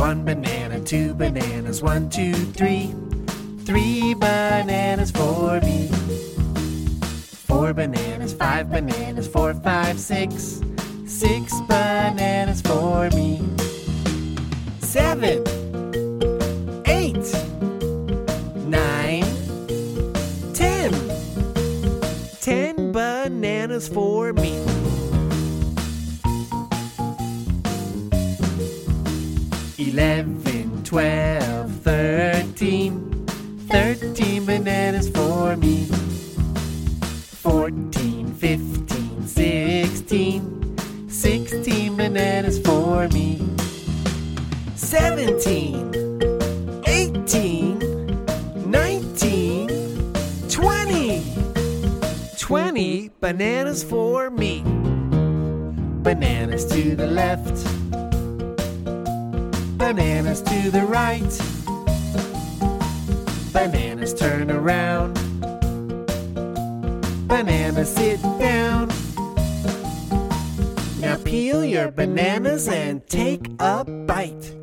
One banana, two bananas, one, two, three. Three bananas for me. Four bananas, five bananas, four, five, six. Six bananas for me. Seven, eight, nine, ten. Ten bananas for me. Eleven, twelve, thirteen. 13 Thirteen bananas for me. Fourteen, fifteen, sixteen. 16 Sixteen bananas for me. Seventeen, eighteen, nineteen, twenty. Twenty bananas for me. Bananas to the left. Bananas to the right. Bananas turn around. Bananas sit down. Now peel your bananas and take a bite.